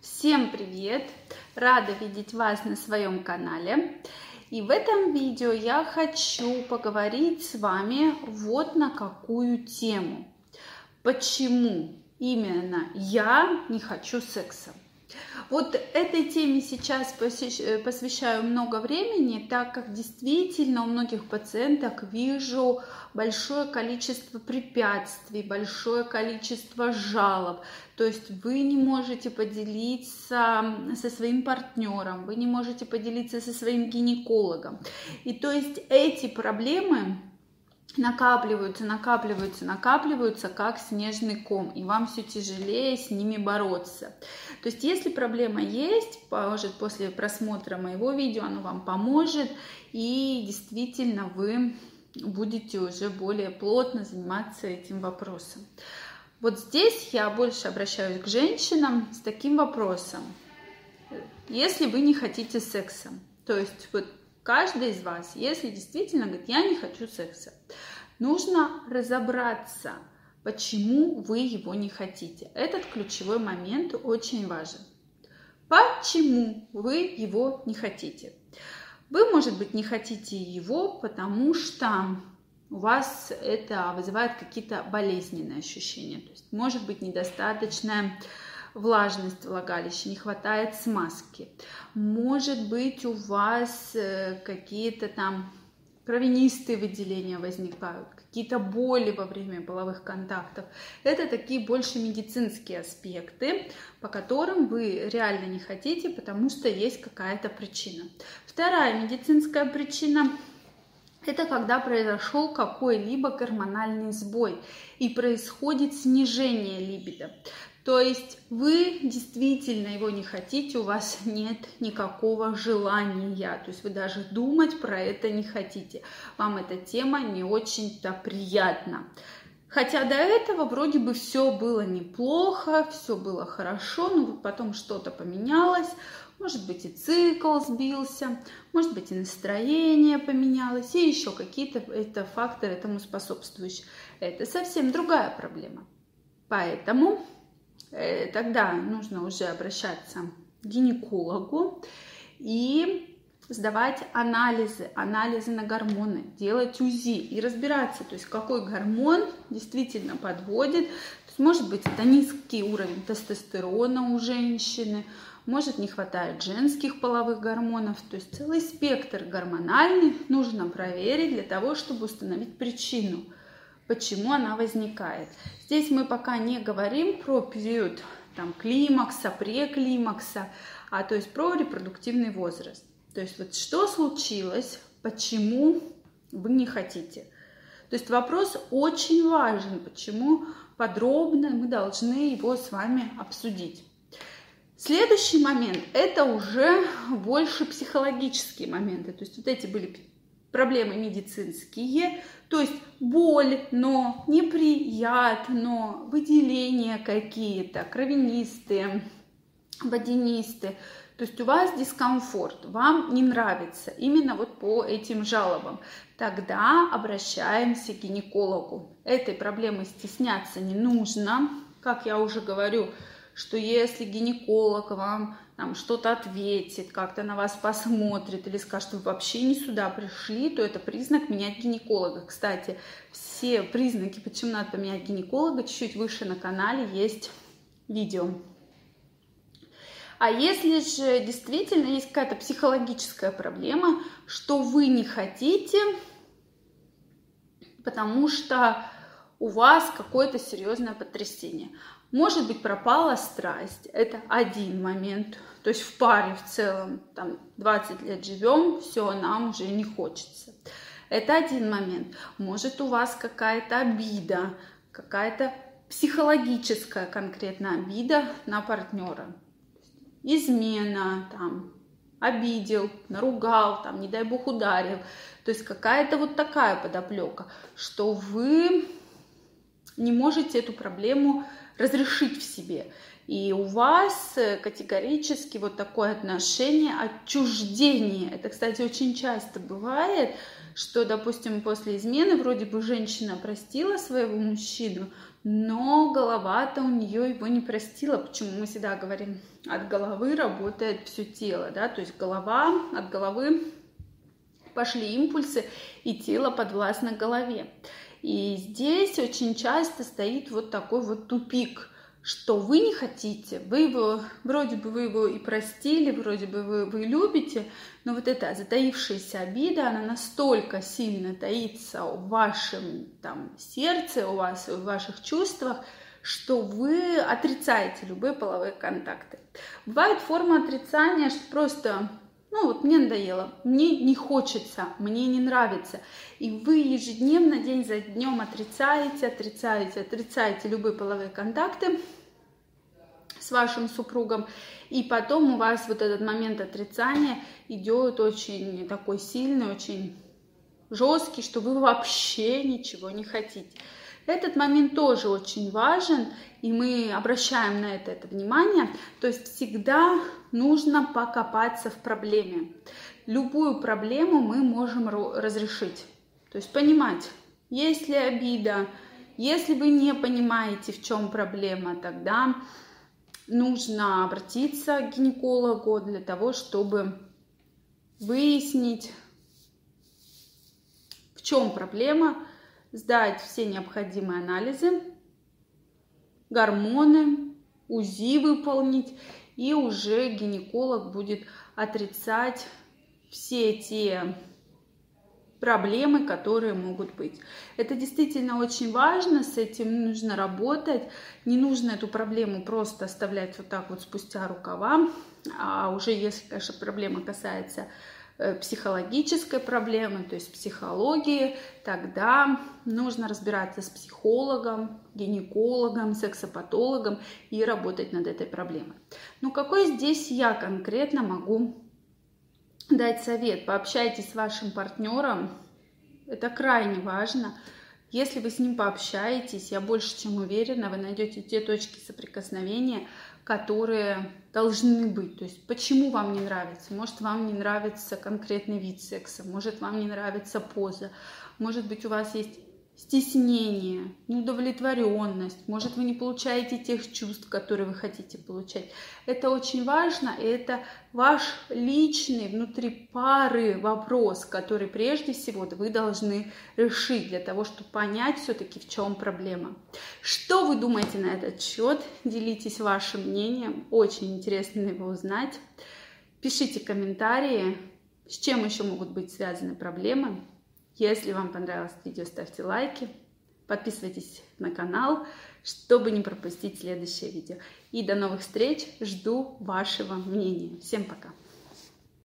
Всем привет! Рада видеть вас на своем канале. И в этом видео я хочу поговорить с вами вот на какую тему. Почему именно я не хочу секса? Вот этой теме сейчас э, посвящаю много времени, так как действительно у многих пациенток вижу большое количество препятствий, большое количество жалоб. То есть вы не можете поделиться со своим партнером, вы не можете поделиться со своим гинекологом. И то есть эти проблемы накапливаются, накапливаются, накапливаются, как снежный ком, и вам все тяжелее с ними бороться. То есть, если проблема есть, может, после просмотра моего видео оно вам поможет, и действительно вы будете уже более плотно заниматься этим вопросом. Вот здесь я больше обращаюсь к женщинам с таким вопросом. Если вы не хотите секса, то есть вот каждый из вас, если действительно говорит, я не хочу секса, нужно разобраться, почему вы его не хотите. Этот ключевой момент очень важен. Почему вы его не хотите? Вы, может быть, не хотите его, потому что у вас это вызывает какие-то болезненные ощущения. То есть, может быть, недостаточная влажность влагалища, не хватает смазки. Может быть, у вас э, какие-то там кровянистые выделения возникают, какие-то боли во время половых контактов. Это такие больше медицинские аспекты, по которым вы реально не хотите, потому что есть какая-то причина. Вторая медицинская причина это когда произошел какой-либо гормональный сбой и происходит снижение либидо. То есть вы действительно его не хотите, у вас нет никакого желания, то есть вы даже думать про это не хотите. Вам эта тема не очень-то приятна. Хотя до этого вроде бы все было неплохо, все было хорошо, но потом что-то поменялось, может быть и цикл сбился, может быть и настроение поменялось, и еще какие-то это факторы этому способствующие. Это совсем другая проблема. Поэтому тогда нужно уже обращаться к гинекологу и сдавать анализы, анализы на гормоны, делать УЗИ и разбираться, то есть какой гормон действительно подводит. То есть, может быть, это низкий уровень тестостерона у женщины, может не хватает женских половых гормонов, то есть целый спектр гормональный нужно проверить для того, чтобы установить причину – почему она возникает. Здесь мы пока не говорим про период там, климакса, преклимакса, а то есть про репродуктивный возраст. То есть вот что случилось, почему вы не хотите. То есть вопрос очень важен, почему подробно мы должны его с вами обсудить. Следующий момент – это уже больше психологические моменты. То есть вот эти были проблемы медицинские, то есть боль, но неприятно, выделения какие-то, кровянистые, водянистые. То есть у вас дискомфорт, вам не нравится именно вот по этим жалобам. Тогда обращаемся к гинекологу. Этой проблемы стесняться не нужно. Как я уже говорю, что если гинеколог вам там что-то ответит, как-то на вас посмотрит или скажет, вы вообще не сюда пришли, то это признак менять гинеколога. Кстати, все признаки, почему надо поменять гинеколога, чуть-чуть выше на канале есть видео. А если же действительно есть какая-то психологическая проблема, что вы не хотите, потому что у вас какое-то серьезное потрясение. Может быть, пропала страсть. Это один момент. То есть в паре в целом, там 20 лет живем, все, нам уже не хочется. Это один момент. Может у вас какая-то обида, какая-то психологическая конкретно обида на партнера. Измена, там, обидел, наругал, там, не дай бог ударил. То есть какая-то вот такая подоплека, что вы не можете эту проблему разрешить в себе. И у вас э, категорически вот такое отношение отчуждения. Это, кстати, очень часто бывает, что, допустим, после измены вроде бы женщина простила своего мужчину, но голова-то у нее его не простила. Почему мы всегда говорим, от головы работает все тело, да, то есть голова, от головы пошли импульсы, и тело подвластно голове. И здесь очень часто стоит вот такой вот тупик, что вы не хотите, вы его, вроде бы вы его и простили, вроде бы вы, вы любите, но вот эта затаившаяся обида, она настолько сильно таится в вашем там, сердце, у вас, в ваших чувствах, что вы отрицаете любые половые контакты. Бывает форма отрицания, что просто ну вот мне надоело, мне не хочется, мне не нравится. И вы ежедневно, день за днем отрицаете, отрицаете, отрицаете любые половые контакты с вашим супругом. И потом у вас вот этот момент отрицания идет очень такой сильный, очень жесткий, что вы вообще ничего не хотите. Этот момент тоже очень важен, и мы обращаем на это, это внимание. То есть всегда нужно покопаться в проблеме. Любую проблему мы можем разрешить. То есть понимать, есть ли обида, если вы не понимаете, в чем проблема, тогда нужно обратиться к гинекологу для того, чтобы выяснить, в чем проблема, сдать все необходимые анализы, гормоны, УЗИ выполнить, и уже гинеколог будет отрицать все те проблемы, которые могут быть. Это действительно очень важно, с этим нужно работать. Не нужно эту проблему просто оставлять вот так вот спустя рукава. А уже если, конечно, проблема касается психологической проблемы, то есть психологии, тогда нужно разбираться с психологом, гинекологом, сексопатологом и работать над этой проблемой. Но какой здесь я конкретно могу дать совет? Пообщайтесь с вашим партнером, это крайне важно. Если вы с ним пообщаетесь, я больше чем уверена, вы найдете те точки соприкосновения, которые должны быть. То есть почему вам не нравится? Может, вам не нравится конкретный вид секса, может, вам не нравится поза, может быть, у вас есть стеснение, неудовлетворенность, может, вы не получаете тех чувств, которые вы хотите получать. Это очень важно, и это ваш личный внутри пары вопрос, который прежде всего вы должны решить для того, чтобы понять все-таки, в чем проблема. Что вы думаете на этот счет? Делитесь вашим мнением, очень интересно его узнать. Пишите комментарии, с чем еще могут быть связаны проблемы. Если вам понравилось видео, ставьте лайки, подписывайтесь на канал, чтобы не пропустить следующее видео. И до новых встреч, жду вашего мнения. Всем пока!